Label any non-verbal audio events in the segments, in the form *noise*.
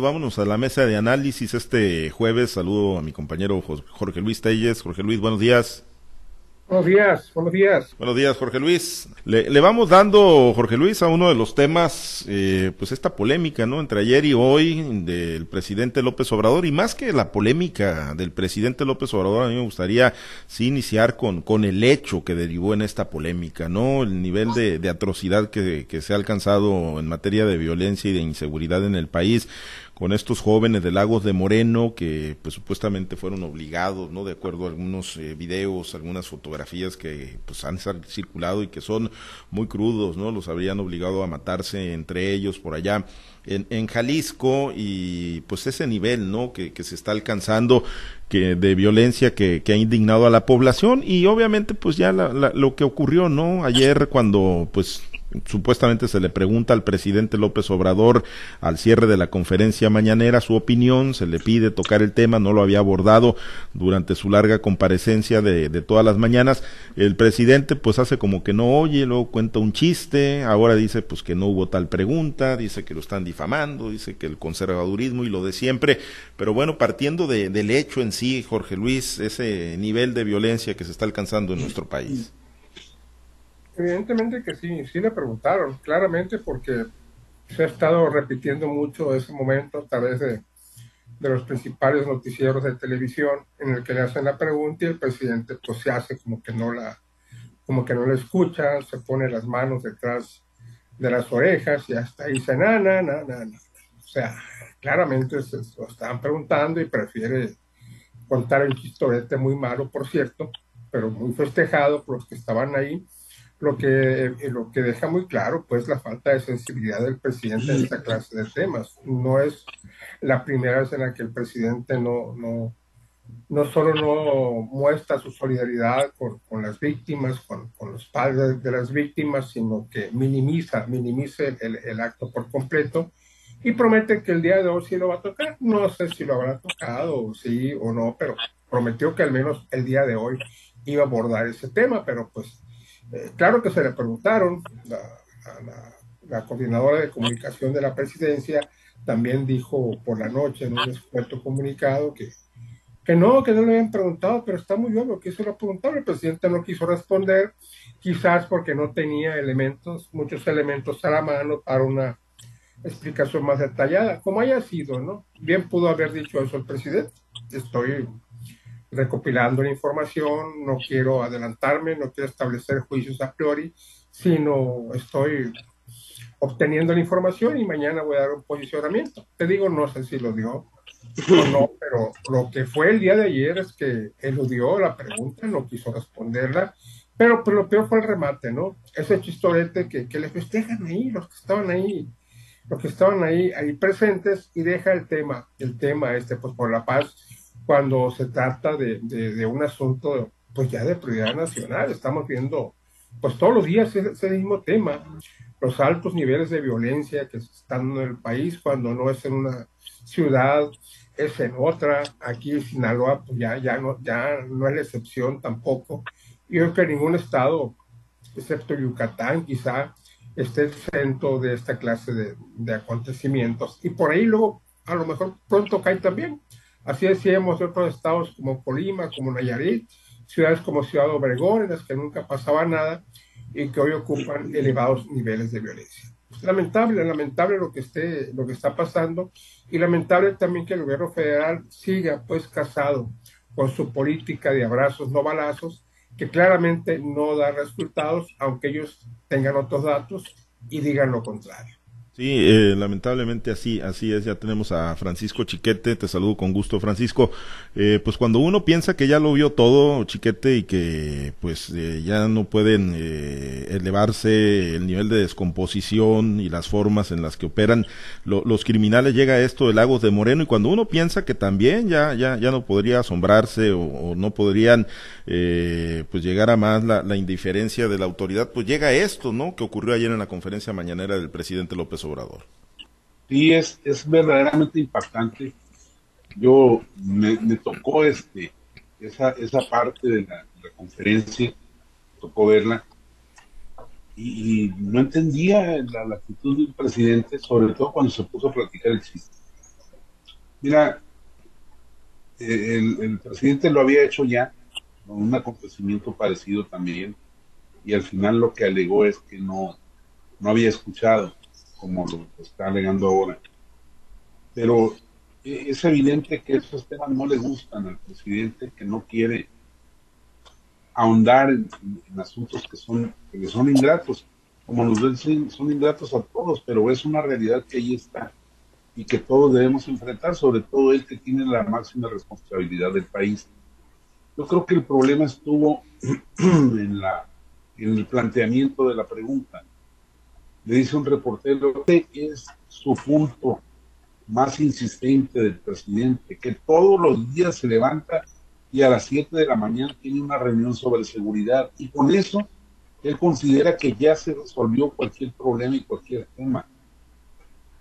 Vámonos a la mesa de análisis este jueves. Saludo a mi compañero Jorge Luis Telles. Jorge Luis, buenos días. Buenos días, buenos días. Buenos días, Jorge Luis. Le, vamos dando, Jorge Luis, a uno de los temas, eh, pues esta polémica, ¿no? Entre ayer y hoy del presidente López Obrador. Y más que la polémica del presidente López Obrador, a mí me gustaría sí iniciar con, con el hecho que derivó en esta polémica, ¿no? El nivel de, de atrocidad que, que se ha alcanzado en materia de violencia y de inseguridad en el país con estos jóvenes de Lagos de Moreno que pues supuestamente fueron obligados, ¿no? De acuerdo a algunos eh, videos, algunas fotografías que pues han circulado y que son muy crudos, ¿no? Los habrían obligado a matarse entre ellos por allá en, en Jalisco y pues ese nivel, ¿no? Que, que se está alcanzando que de violencia que, que, ha indignado a la población y obviamente pues ya lo que ocurrió, ¿no? Ayer cuando pues supuestamente se le pregunta al presidente López Obrador al cierre de la conferencia mañanera su opinión, se le pide tocar el tema, no lo había abordado durante su larga comparecencia de, de, todas las mañanas. El presidente pues hace como que no oye, luego cuenta un chiste, ahora dice pues que no hubo tal pregunta, dice que lo están difamando, dice que el conservadurismo y lo de siempre, pero bueno, partiendo de, del hecho en sí, Jorge Luis, ese nivel de violencia que se está alcanzando en nuestro país. Evidentemente que sí, sí le preguntaron, claramente porque se ha estado repitiendo mucho ese momento a través de, de los principales noticieros de televisión en el que le hacen la pregunta y el presidente pues se hace como que no la como que no la escucha, se pone las manos detrás de las orejas y hasta dice na, na, na, na, O sea, claramente se lo estaban preguntando y prefiere contar un chistorete muy malo, por cierto, pero muy festejado por los que estaban ahí lo que, eh, lo que deja muy claro pues la falta de sensibilidad del presidente en esta clase de temas. No es la primera vez en la que el presidente no, no, no solo no muestra su solidaridad con, con las víctimas, con, con, los padres de las víctimas, sino que minimiza, minimiza el, el, acto por completo y promete que el día de hoy sí lo va a tocar. No sé si lo habrá tocado, sí o no, pero prometió que al menos el día de hoy iba a abordar ese tema, pero pues eh, claro que se le preguntaron, la, coordinadora de comunicación de la presidencia también dijo por la noche en un expuesto comunicado que, que no, que no le habían preguntado, pero está muy obvio que se lo preguntaron. El presidente no quiso responder, quizás porque no tenía elementos, muchos elementos a la mano para una explicación más detallada, como haya sido, ¿no? Bien pudo haber dicho eso el presidente. Estoy recopilando la información, no quiero adelantarme, no quiero establecer juicios a priori, sino estoy obteniendo la información y mañana voy a dar un posicionamiento. Te digo, no sé si lo dio o no, *laughs* pero lo que fue el día de ayer es que eludió la pregunta, no quiso responderla, pero, pero lo peor fue el remate, ¿no? Ese chistorete que, que le festejan ahí, los que estaban ahí, los que estaban ahí, ahí presentes y deja el tema, el tema este, pues por la paz cuando se trata de, de, un asunto pues ya de prioridad nacional. Estamos viendo pues todos los días ese, mismo tema, los altos niveles de violencia que están en el país cuando no es en una ciudad, es en otra. Aquí en Sinaloa pues ya, ya, no, ya no es la excepción tampoco. Yo creo que ningún estado, excepto Yucatán, quizá esté exento de esta clase de, de acontecimientos. Y por ahí luego a lo mejor pronto cae también Así decíamos otros estados como Colima, como Nayarit, ciudades como Ciudad Obregón, en las que nunca pasaba nada y que hoy ocupan elevados niveles de violencia. lamentable, lamentable lo que, está pasando y lamentable también que el gobierno federal siga pues casado con su política de abrazos, no balazos, que claramente no da resultados, aunque ellos tengan otros datos y digan lo contrario. Sí, eh, lamentablemente así, así es. Ya tenemos a Francisco Chiquete. Te saludo con gusto, Francisco. Eh, pues cuando uno piensa que ya lo vio todo, Chiquete, y que pues eh, ya no pueden elevarse el nivel de descomposición y las formas en las que operan los criminales, llega esto de Lagos de Moreno. Y cuando uno piensa que también ya, ya, ya no podría asombrarse o, no podrían pues llegar a más la, la, indiferencia de la autoridad, pues llega esto, ¿no? Que ocurrió ayer en la conferencia mañanera del presidente López Obrador. Sí, es, es verdaderamente impactante. Yo me, tocó este, esa, esa parte de la, conferencia, tocó verla, y, no entendía la, actitud del presidente, sobre todo cuando se puso a platicar el chiste. Mira, eh, el, presidente lo había hecho ya, con un acontecimiento parecido también, y al final lo que alegó es que no, no había escuchado, como lo está alegando ahora. Pero eh, es evidente que esos temas no le gustan al presidente, que no quiere ahondar en, asuntos que son, que son ingratos. Como nos dicen, son ingratos a todos, pero es una realidad que ahí está y que todos debemos enfrentar, sobre todo el que tiene la máxima responsabilidad del país. Yo creo que el problema estuvo *clears throat* en, la, en el planteamiento de la pregunta. Le dice un reportero, ¿qué es su punto más insistente del presidente? Que todos los días se levanta y a las 7 de la mañana tiene una reunión sobre seguridad y con eso él considera que ya se resolvió cualquier problema y cualquier tema.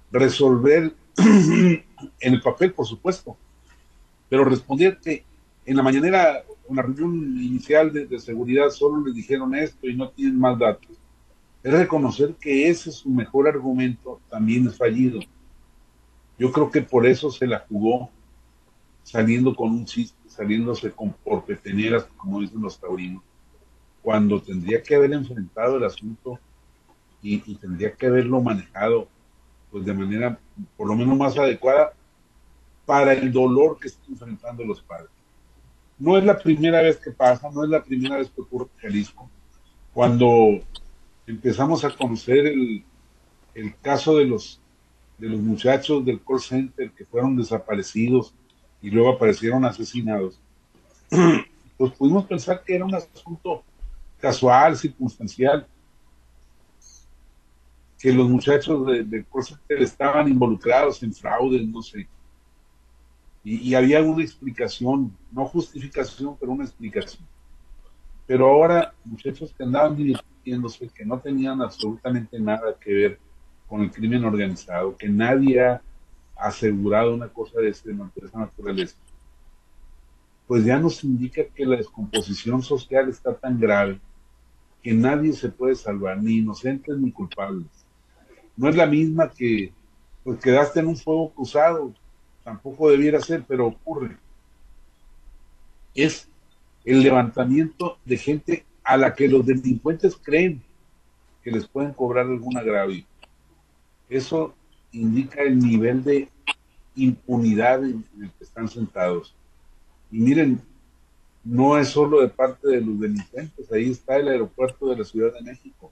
Resolver *clears throat* en el papel, por supuesto, pero responder que en la mañanera, en la reunión inicial de, seguridad, solo le dijeron esto y no tienen más datos. Es reconocer que ese es su mejor argumento, también es fallido. Yo creo que por eso se la jugó saliendo con un chiste, saliéndose con por peteneras, como dicen los taurinos, cuando tendría que haber enfrentado el asunto y tendría que haberlo manejado pues de manera por lo menos más adecuada para el dolor que están enfrentando los padres. No es la primera vez que pasa, no es la primera vez que ocurre en Jalisco. Cuando empezamos a conocer el, el caso de los, de los muchachos del call center que fueron desaparecidos y luego aparecieron asesinados, pues pudimos pensar que era un asunto casual, circunstancial, que los muchachos de, de estaban involucrados en fraudes, no sé. Y, había una explicación, no justificación, pero una explicación. Pero ahora, muchachos que andaban divirtiéndose, que no tenían absolutamente nada que ver con el crimen organizado, que nadie ha asegurado una cosa de, esa naturaleza, pues ya nos indica que la descomposición social está tan grave que nadie se puede salvar, ni inocentes ni culpables no es la misma que pues quedaste en un fuego cruzado, tampoco debiera ser, pero ocurre. Es el levantamiento de gente a la que los delincuentes creen que les pueden cobrar algún agravio. Eso indica el nivel de impunidad en el que están sentados. Y miren, no es solo de parte de los delincuentes, ahí está el aeropuerto de la Ciudad de México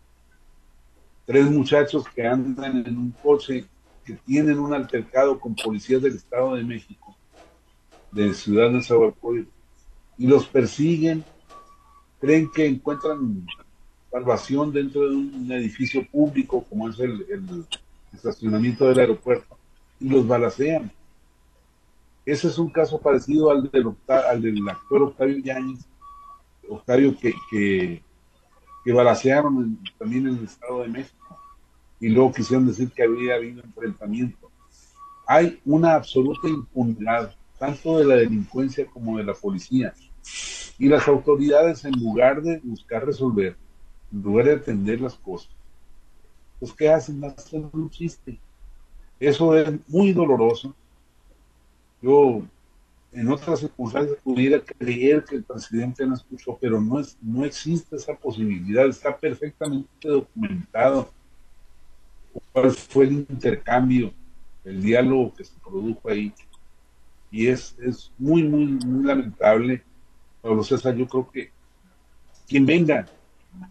tres muchachos que andan en un coche que tienen un altercado con policías del Estado de México, de Ciudad de Zahualcóyotl, y los persiguen, creen que encuentran salvación dentro de un edificio público como es el, estacionamiento del aeropuerto, y los balacean. Ese es un caso parecido al del, al del actor Octavio Yáñez, Octavio que, que que balacearon también en el Estado de México y luego quisieron decir que había habido enfrentamiento. Hay una absoluta impunidad, tanto de la delincuencia como de la policía. Y las autoridades, en lugar de buscar resolver, en lugar de atender las cosas, pues ¿qué hacen? Hacen un chiste. Eso es muy doloroso. Yo en otras circunstancias pudiera creer que el presidente no escuchó, pero no, es, no existe esa posibilidad, está perfectamente documentado cuál fue el intercambio, el diálogo que se produjo ahí. Y es, es muy, muy, muy lamentable. Pablo César, yo creo que quien venga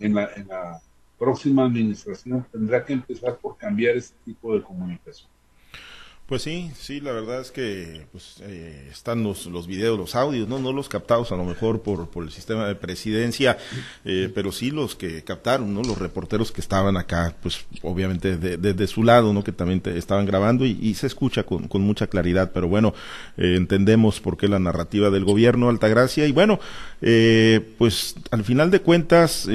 en la, en la próxima administración tendrá que empezar por cambiar este tipo de comunicación. Pues sí, sí, la verdad es que pues, eh, están los, los videos, los audios, no no los captados a lo mejor por, por el sistema de presidencia, eh, pero sí los que captaron, no los reporteros que estaban acá, pues obviamente desde de, su lado, no que también estaban grabando y, se escucha con, con mucha claridad, pero bueno, eh, entendemos por qué la narrativa del gobierno Altagracia y bueno, pues al final de cuentas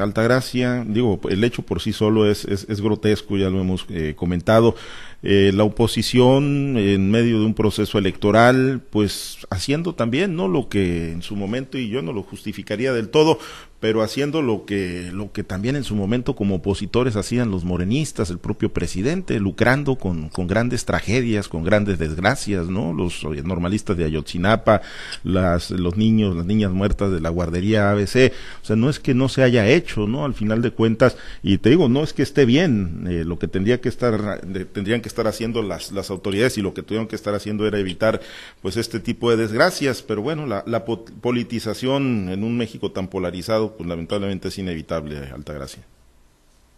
Altagracia, digo, el hecho por sí solo es, es, es grotesco, ya lo hemos comentado. Eh, la oposición en medio de un proceso electoral, pues haciendo también, ¿no? Lo que en su momento, y yo no lo justificaría del todo, pero haciendo lo que, lo que también en su momento como opositores hacían los morenistas, el propio presidente, lucrando con, con grandes tragedias, con grandes desgracias, ¿no? Los normalistas de Ayotzinapa, las, los niños, las niñas muertas de la guardería ABC, o sea, no es que no se haya hecho, ¿no? Al final de cuentas, y te digo, no es que esté bien, eh, lo que tendría que estar, tendrían que estar haciendo las, las autoridades y lo que tuvieron que estar haciendo era evitar, pues, este tipo de desgracias, pero bueno, la politización en un México tan polarizado, pues lamentablemente es inevitable, Altagracia.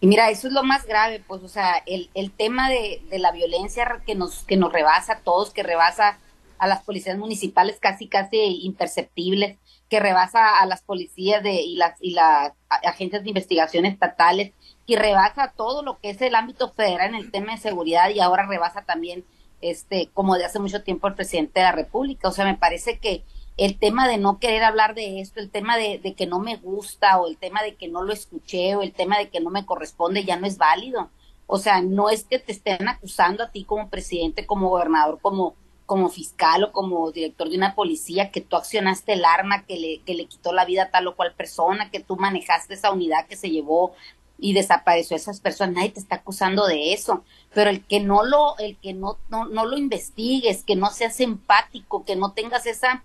Y mira, eso es lo más grave, pues, o sea, el, el tema de, de la violencia que nos, que nos rebasa a todos, que rebasa a las policías municipales casi, casi imperceptibles, que rebasa a las policías de, y las, y las agencias de investigación estatales, que rebasa todo lo que es el ámbito federal en el tema de seguridad y ahora rebasa también, este, como de hace mucho tiempo el presidente de la República. O sea, me parece que el tema de no querer hablar de esto, el tema de, que no me gusta o el tema de que no lo escuché o el tema de que no me corresponde ya no es válido. O sea, no es que te estén acusando a ti como presidente, como gobernador, como, como fiscal o como director de una policía, que tú accionaste el arma que le, que le quitó la vida a tal o cual persona, que tú manejaste esa unidad que se llevó y desapareció a esas personas, nadie te está acusando de eso, pero el que no lo, el que no, no, no lo investigues, que no seas empático, que no tengas esa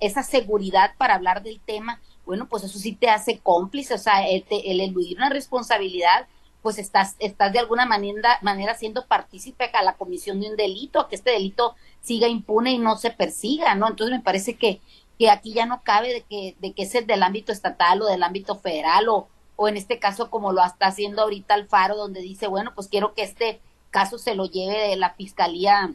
esa seguridad para hablar del tema, bueno, pues eso sí te hace cómplice, o sea, el, eludir una responsabilidad, pues estás, estás de alguna manera, manera siendo partícipe a la comisión de un delito, a que este delito siga impune y no se persiga, ¿no? Entonces me parece que, que aquí ya no cabe de que, de que es del ámbito estatal o del ámbito federal o, o en este caso como lo está haciendo ahorita Alfaro, donde dice, bueno, pues quiero que este caso se lo lleve de la fiscalía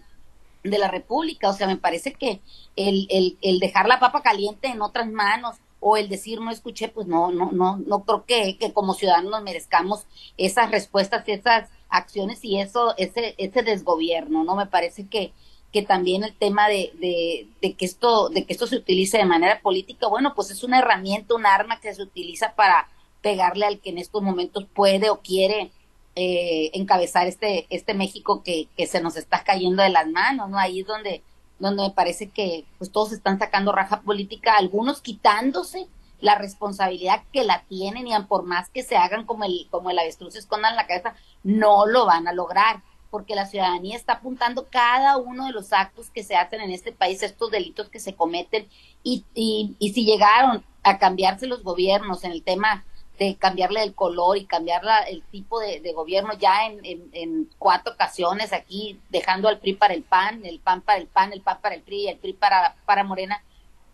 de la República. O sea, me parece que el, el, el dejar la papa caliente en otras manos o el decir no escuché, pues no, no, no, no creo que, que como ciudadanos merezcamos esas respuestas, esas acciones y eso, ese, ese desgobierno, ¿no? Me parece que, que también el tema de, de, de, que esto, de que esto se utilice de manera política, bueno, pues es una herramienta, un arma que se utiliza para pegarle al que en estos momentos puede o quiere eh, encabezar este, este México que, que se nos está cayendo de las manos, ¿no? Ahí es donde, donde me parece que pues todos están sacando raja política, algunos quitándose la responsabilidad que la tienen y por más que se hagan como el, como el avestruz se escondan la cabeza, no lo van a lograr, porque la ciudadanía está apuntando cada uno de los actos que se hacen en este país, estos delitos que se cometen, y, y, y si llegaron a cambiarse los gobiernos en el tema de cambiarle el color y cambiar el tipo de, gobierno ya en, en, cuatro ocasiones aquí, dejando al PRI para el PAN, el PAN para el PAN, el PAN para el PRI y el PRI para, para Morena.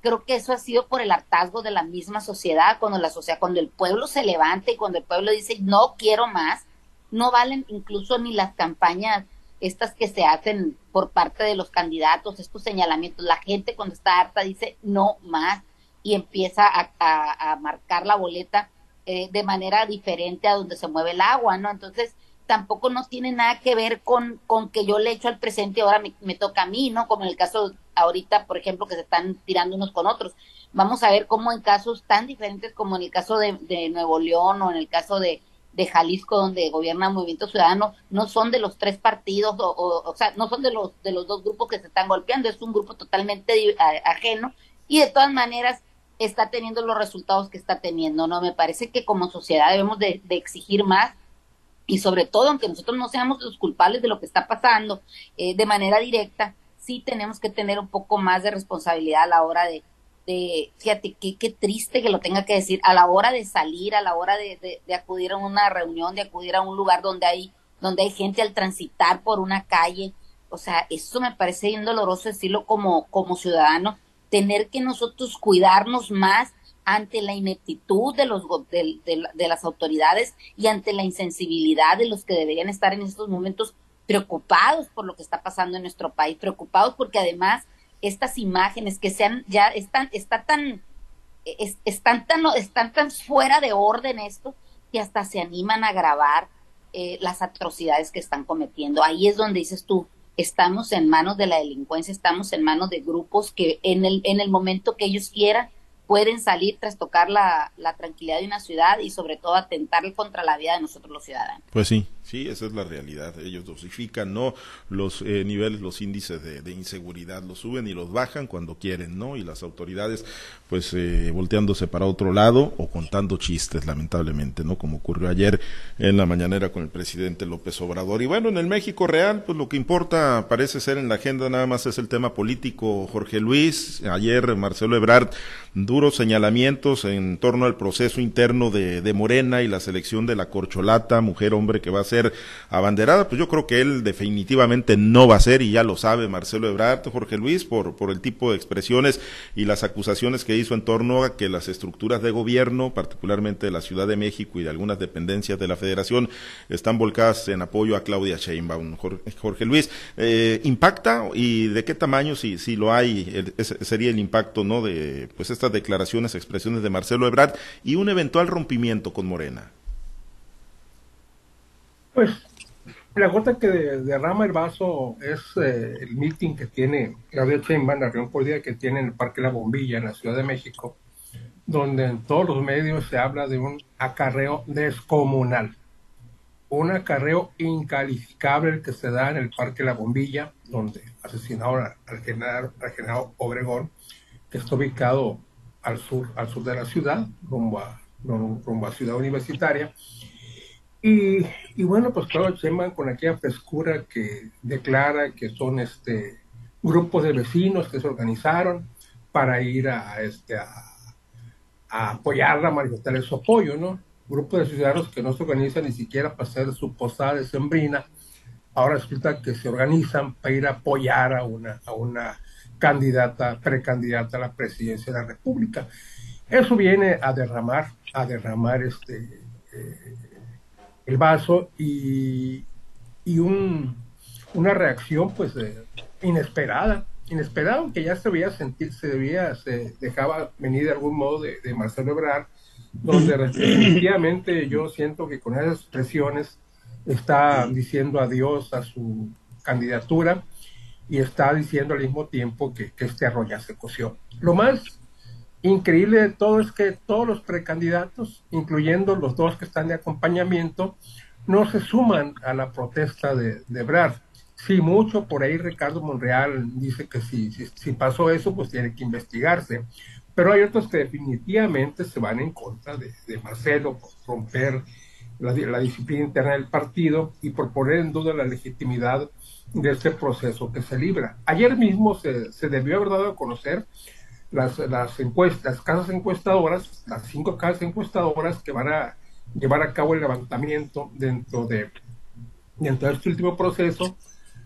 Creo que eso ha sido por el hartazgo de la misma sociedad, cuando la sociedad, cuando el pueblo se levanta y cuando el pueblo dice no quiero más, no valen incluso ni las campañas estas que se hacen por parte de los candidatos, estos señalamientos. La gente cuando está harta dice no más y empieza a marcar la boleta eh, de manera diferente a donde se mueve el agua, ¿no? Entonces, tampoco no tiene nada que ver con, con que yo le echo al presente ahora me, toca a mí, ¿no? Como en el caso ahorita, por ejemplo, que se están tirando unos con otros. Vamos a ver cómo en casos tan diferentes como en el caso de, de Nuevo León o en el caso de, de Jalisco donde gobierna Movimiento Ciudadano no son de los tres partidos o, o, o, sea no son de los de los dos grupos que se están golpeando es un grupo totalmente ajeno y de todas maneras está teniendo los resultados que está teniendo, ¿no? Me parece que como sociedad debemos de, exigir más y sobre todo, aunque nosotros no seamos los culpables de lo que está pasando eh, de manera directa, sí tenemos que tener un poco más de responsabilidad a la hora de, de fíjate, qué, qué triste que lo tenga que decir, a la hora de salir, a la hora de, de, acudir a una reunión, de acudir a un lugar donde hay, donde hay gente al transitar por una calle, o sea, eso me parece bien doloroso decirlo como, como ciudadano, tener que nosotros cuidarnos más ante la ineptitud de, los, de, de, las autoridades y ante la insensibilidad de los que deberían estar en estos momentos preocupados por lo que está pasando en nuestro país, preocupados porque además estas imágenes que sean ya están, está tan, están tan, están tan fuera de orden esto que hasta se animan a grabar eh, las atrocidades que están cometiendo. Ahí es donde dices tú, estamos en manos de la delincuencia, estamos en manos de grupos que en el, en el momento que ellos quieran pueden salir tras tocar la, la tranquilidad de una ciudad y sobre todo atentar contra la vida de nosotros los ciudadanos. Pues sí, Sí, esa es la realidad. Ellos dosifican, ¿no? Los eh, niveles, los índices de, inseguridad los suben y los bajan cuando quieren, ¿no? Y las autoridades, pues, eh, volteándose para otro lado o contando chistes, lamentablemente, ¿no? Como ocurrió ayer en la mañanera con el presidente López Obrador. Y bueno, en el México real, pues lo que importa parece ser en la agenda nada más es el tema político. Jorge Luis, ayer Marcelo Ebrard, duros señalamientos en torno al proceso interno de, de Morena y la selección de la corcholata, mujer-hombre que va a ser abanderada, pues yo creo que él definitivamente no va a ser, y ya lo sabe Marcelo Ebrard, Jorge Luis, por, por el tipo de expresiones y las acusaciones que hizo en torno a que las estructuras de gobierno, particularmente de la Ciudad de México y de algunas dependencias de la Federación, están volcadas en apoyo a Claudia Sheinbaum. Jorge, Luis, eh, ¿impacta y de qué tamaño, si, si lo hay, sería el impacto no de pues estas declaraciones, expresiones de Marcelo Ebrard y un eventual rompimiento con Morena? Pues la gota que derrama el vaso es eh, el meeting que tiene Claudia Sheinbaum, la reunión política que tiene en el Parque La Bombilla, en la Ciudad de México, donde en todos los medios se habla de un acarreo descomunal. Un acarreo incalificable que se da en el Parque La Bombilla, donde asesinaron al general, al general Obregón, que está ubicado al sur, al sur de la ciudad, rumbo a, rumbo a Ciudad Universitaria y, y bueno, pues claro, Sheinbaum con aquella frescura que declara que son este grupos de vecinos que se organizaron para ir a, este, a, apoyarla, a manifestar su apoyo, ¿no? Grupos de ciudadanos que no se organizan ni siquiera para hacer su posada de sembrina, ahora resulta que se organizan para ir a apoyar a una, a una candidata, precandidata a la presidencia de la República. Eso viene a derramar, a derramar este, eh, el vaso y, y un, una reacción pues inesperada, inesperada, aunque ya se debía sentir, se debía, se dejaba venir de algún modo de, Marcelo Ebrard, donde *clears throat* definitivamente yo siento que con esas expresiones está diciendo adiós a su candidatura y está diciendo al mismo tiempo que, que este arroyo se coció. Lo más increíble de todo es que todos los precandidatos, incluyendo los dos que están de acompañamiento, no se suman a la protesta de, de Brad. Sí, mucho por ahí Ricardo Monreal dice que si, si, pasó eso, pues tiene que investigarse. Pero hay otros que definitivamente se van en contra de, Marcelo por romper la, la, disciplina interna del partido y por poner en duda la legitimidad de este proceso que se libra. Ayer mismo se, se debió haber dado a conocer las, las encuestas, casas encuestadoras, las cinco casas encuestadoras que van a llevar a cabo el levantamiento dentro de, dentro de este último proceso,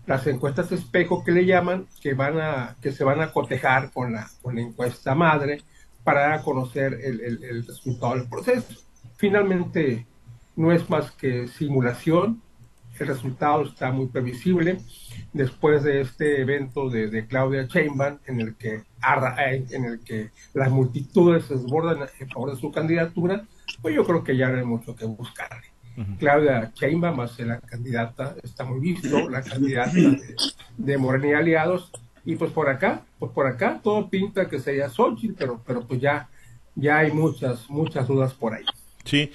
las encuestas espejo que le llaman, que van a, que se van a cotejar con la, con la encuesta madre para conocer el, el, el resultado del proceso. Finalmente, no es más que simulación, el resultado está muy previsible después de este evento de, Claudia Sheinbaum en el que en el que las multitudes se desbordan en favor de su candidatura, pues yo creo que ya no hay mucho que buscarle. Claudia Sheinbaum más la candidata, está muy visto, la candidata de, Morena y Aliados, y pues por acá, pues por acá todo pinta que sería Xochitl, pero, pero pues ya, ya hay muchas, muchas dudas por ahí. Sí,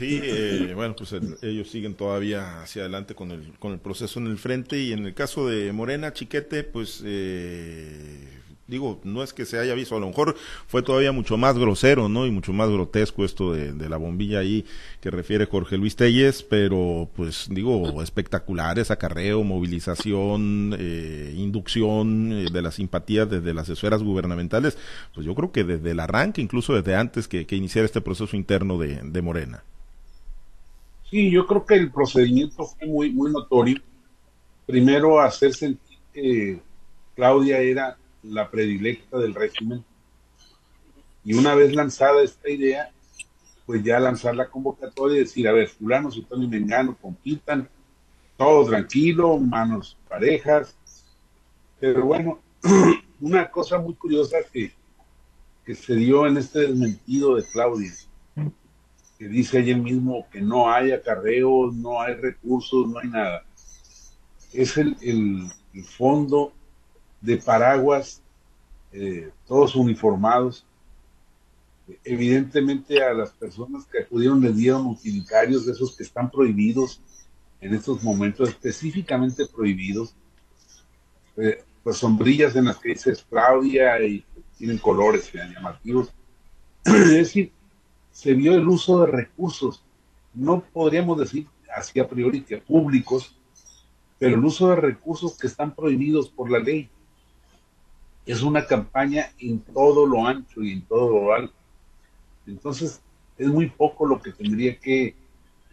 Sí, eh, bueno, pues ellos siguen todavía hacia adelante con el, con el proceso en el frente y en el caso de Morena Chiquete, pues eh, digo, no es que se haya visto, a lo mejor fue todavía mucho más grosero, ¿no? Y mucho más grotesco esto de, la bombilla ahí que refiere Jorge Luis Telles, pero pues digo, espectaculares, acarreo, movilización, eh, inducción de las simpatías desde las esferas gubernamentales, pues yo creo que desde el arranque, incluso desde antes que, que iniciara este proceso interno de, de Morena. Sí, yo creo que el procedimiento fue muy, muy notorio. Primero, hacer sentir que Claudia era la predilecta del régimen. Y una vez lanzada esta idea, pues ya lanzar la convocatoria y decir, a ver, fulano, sutano y mengano compitan, todo tranquilo, manos parejas. Pero bueno, *clears throat* una cosa muy curiosa que, que se dio en este desmentido de Claudia que dice ayer mismo que no hay acarreos, no hay recursos, no hay nada. Es el, fondo de paraguas, eh, todos uniformados. Evidentemente a las personas que acudieron les dieron utilitarios esos que están prohibidos en estos momentos específicamente prohibidos, eh, pues sombrillas en las que dice Claudia y tienen colores llamativos. *clears throat* es decir, se vio el uso de recursos, no podríamos decir así a priori que públicos, pero el uso de recursos que están prohibidos por la ley. Es una campaña en todo lo ancho y en todo lo alto. Entonces, es muy poco lo que tendría que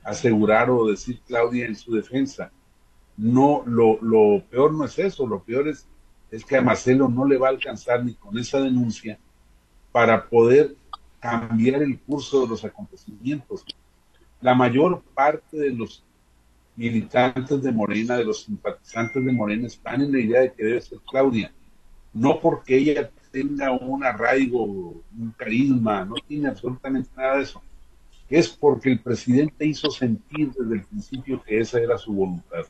asegurar o decir Claudia en su defensa. No, lo, lo peor no es eso, lo peor es, es que a Marcelo no le va a alcanzar ni con esa denuncia para poder cambiar el curso de los acontecimientos. La mayor parte de los militantes de Morena, de los simpatizantes de Morena, están en la idea de que debe ser Claudia. No porque ella tenga un arraigo, un carisma, no tiene absolutamente nada de eso. Es porque el presidente hizo sentir desde el principio que esa era su voluntad.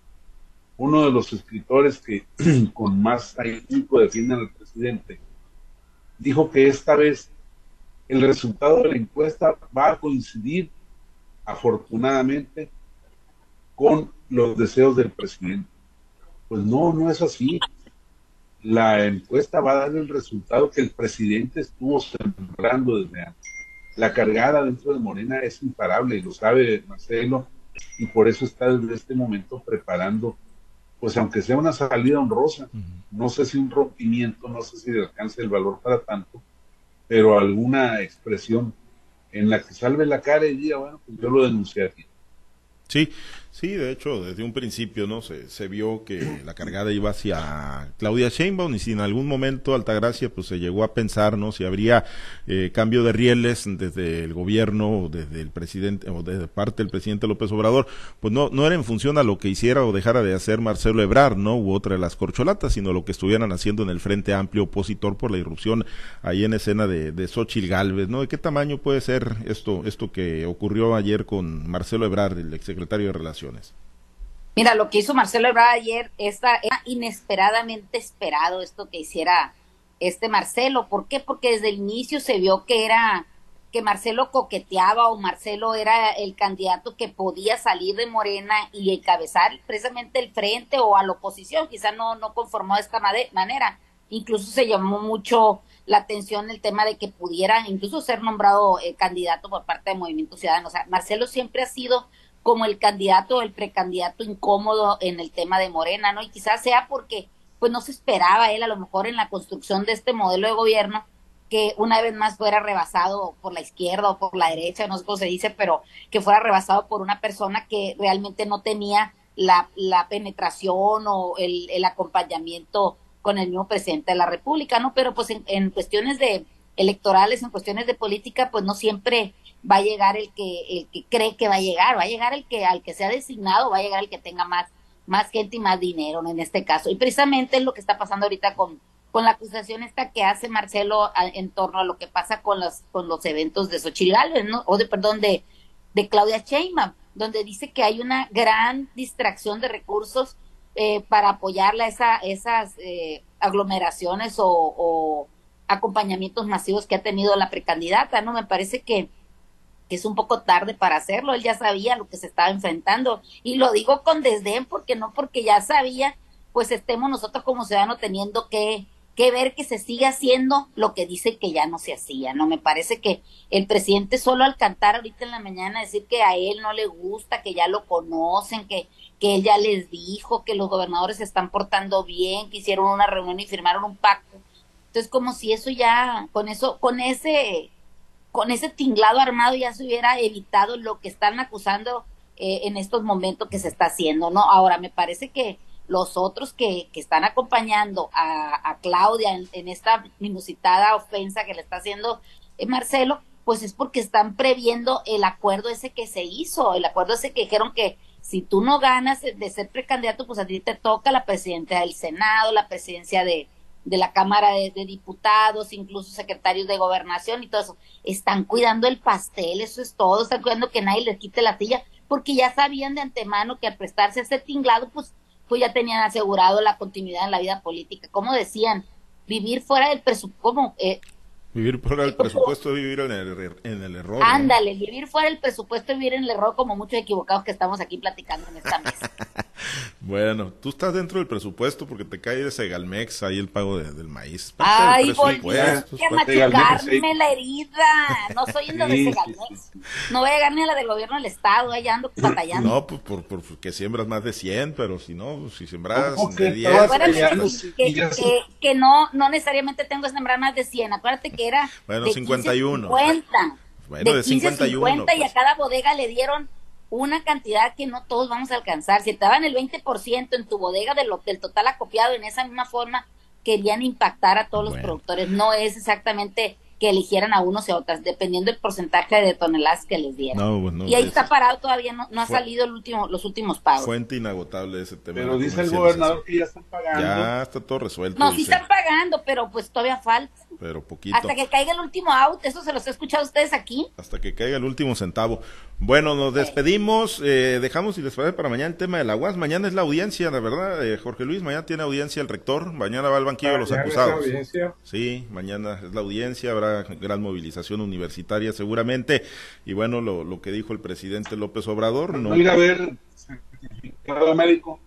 Uno de los escritores que *clears throat* con más ahínco defienden al presidente dijo que esta vez el resultado de la encuesta va a coincidir, afortunadamente, con los deseos del presidente. Pues no, no es así. La encuesta va a dar el resultado que el presidente estuvo sembrando desde antes. La cargada dentro de Morena es imparable, y lo sabe Marcelo, y por eso está desde este momento preparando, pues aunque sea una salida honrosa, no sé si un rompimiento, no sé si le alcance el valor para tanto, pero alguna expresión en la que salve la cara y diga, bueno, pues yo lo denuncié. Sí, Sí, de hecho, desde un principio no se, se vio que la cargada iba hacia Claudia Sheinbaum y si en algún momento Altagracia pues se llegó a pensar no si habría eh, cambio de rieles desde el gobierno o desde el presidente o desde parte del presidente López Obrador, pues no no era en función a lo que hiciera o dejara de hacer Marcelo Ebrard, no u otra de las corcholatas, sino lo que estuvieran haciendo en el Frente Amplio opositor por la irrupción ahí en escena de, de Xochitl Galvez, ¿no? ¿De qué tamaño puede ser esto esto que ocurrió ayer con Marcelo Ebrard, el exsecretario de Relaciones? Mira, lo que hizo Marcelo Ebrard ayer era inesperadamente esperado esto que hiciera este Marcelo. ¿Por qué? Porque desde el inicio se vio que era que Marcelo coqueteaba o Marcelo era el candidato que podía salir de Morena y encabezar precisamente el frente o a la oposición, quizá no, no conformó de esta manera. Incluso se llamó mucho la atención el tema de que pudiera incluso ser nombrado eh, candidato por parte de Movimiento Ciudadano. O sea, Marcelo siempre ha sido como el candidato o el precandidato incómodo en el tema de Morena, ¿no? Y quizás sea porque pues no se esperaba él a lo mejor en la construcción de este modelo de gobierno que una vez más fuera rebasado por la izquierda o por la derecha, no sé cómo se dice, pero que fuera rebasado por una persona que realmente no tenía la, penetración o el, el acompañamiento con el mismo presidente de la República, ¿no? Pero pues en, en cuestiones de electorales, en cuestiones de política, pues no siempre va a llegar el que, el que cree que va a llegar, va a llegar el que, al que sea designado, va a llegar el que tenga más, más gente y más dinero. En este caso. Y precisamente es lo que está pasando ahorita con, con la acusación esta que hace Marcelo en torno a lo que pasa con los, con los eventos de Xochitl. O de, perdón, de, de Claudia Sheinbaum, donde dice que hay una gran distracción de recursos eh, para apoyarla a esa, esas eh, aglomeraciones o, o acompañamientos masivos que ha tenido la precandidata, ¿no? Me parece que que es un poco tarde para hacerlo, él ya sabía lo que se estaba enfrentando y lo digo con desdén porque no porque ya sabía, pues estemos nosotros como ciudadanos teniendo que, que ver que se sigue haciendo lo que dice que ya no se hacía, ¿no? Me parece que el presidente solo al cantar ahorita en la mañana decir que a él no le gusta, que ya lo conocen, que, que él ya les dijo que los gobernadores se están portando bien, que hicieron una reunión y firmaron un pacto. Entonces como si eso ya, con eso, con ese con ese tinglado armado ya se hubiera evitado lo que están acusando eh, en estos momentos que se está haciendo, ¿no? Ahora, me parece que los otros que, que están acompañando a, Claudia en, esta inusitada ofensa que le está haciendo eh, Marcelo, pues es porque están previendo el acuerdo ese que se hizo, el acuerdo ese que dijeron que si tú no ganas de ser precandidato, pues a ti te toca la presidencia del Senado, la presidencia de, de la Cámara de, Diputados, incluso secretarios de gobernación y todo eso, están cuidando el pastel, eso es todo, están cuidando que nadie les quite la silla, porque ya sabían de antemano que al prestarse a ese tinglado, pues, pues ya tenían asegurado la continuidad en la vida política. Como decían, vivir fuera del presupuesto, eh, Vivir fuera del *laughs* presupuesto, vivir en el, en el error. Ándale, vivir fuera del presupuesto y vivir en el error como muchos equivocados que estamos aquí platicando en esta mesa. *laughs* bueno, tú estás dentro del presupuesto porque te cae de Segalmex ahí el pago del maíz. Ay, volví a machucarme la herida. No soy en lo de Segalmex. No voy a llegar ni a la del gobierno del estado, allá ando batallando. No, pues por, por, que siembras más de 100, pero si no, si siembras de 10. que, que, que, no, no necesariamente tengo que sembrar más de 100. Acuérdate que era bueno, de 51. 50. Bueno, de, 51. 50 y a pues. cada bodega le dieron una cantidad que no todos vamos a alcanzar. Si te daban el 20% en tu bodega de lo, del total acopiado, en esa misma forma querían impactar a todos los productores. No es exactamente que eligieran a unos y a otras, dependiendo del porcentaje de toneladas que les dieran. y ahí está parado todavía, no, no ha salido el último, los últimos pagos. Fuente inagotable ese tema. Pero dice el gobernador que ya están pagando. Ya está todo resuelto. No, sí están pagando, pero pues todavía falta. Pero poquito. Hasta que caiga el último out, eso se los he escuchado a ustedes aquí. Hasta que caiga el último centavo. Bueno, nos despedimos, eh, dejamos y les parece para mañana el tema de la UAS. Mañana es la audiencia, la verdad, eh, Jorge Luis, mañana tiene audiencia el rector, mañana va al banquillo de los acusados. Sí, mañana es la audiencia, habrá gran movilización universitaria seguramente. Y bueno, lo, lo que dijo el presidente López Obrador. No, ir a ver certificado médico.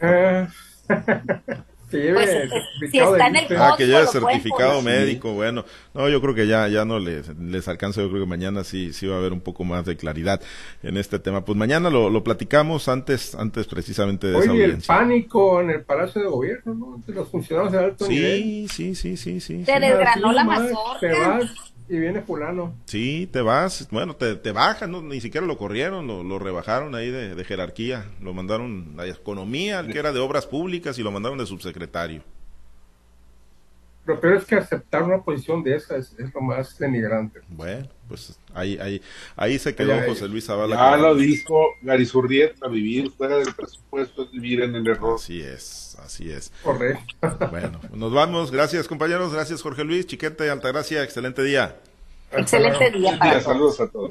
Eh. *laughs* pues, eh, si está en el ah, que lleve certificado médico, bueno, no, yo creo que ya ya no les, les alcanza, yo creo que mañana sí sí va a haber un poco más de claridad en este tema. Pues mañana lo, lo platicamos antes antes precisamente de esa audiencia. el pánico en el Palacio de Gobierno, ¿no? Entre los funcionarios de alto sí, nivel. Sí, sí, sí, sí. Se desgranó la mazorca y viene fulano. Sí, te vas, bueno, te, te bajan, ¿no? ni siquiera lo corrieron, lo, lo rebajaron ahí de, de, jerarquía, lo mandaron a economía, que era de obras públicas, y lo mandaron de subsecretario. Lo peor es que aceptar una posición de esa es, lo más denigrante. Bueno, pues ahí, ahí, ahí se quedó José Luis Zavala. Ya lo dijo Garizurrieta, vivir fuera del presupuesto es vivir en el error. Así es, así es. Correcto. Bueno, nos vamos. Gracias, compañeros. Gracias, Jorge Luis. Chiquete, Altagracia. Excelente día. Excelente día. Saludos a todos.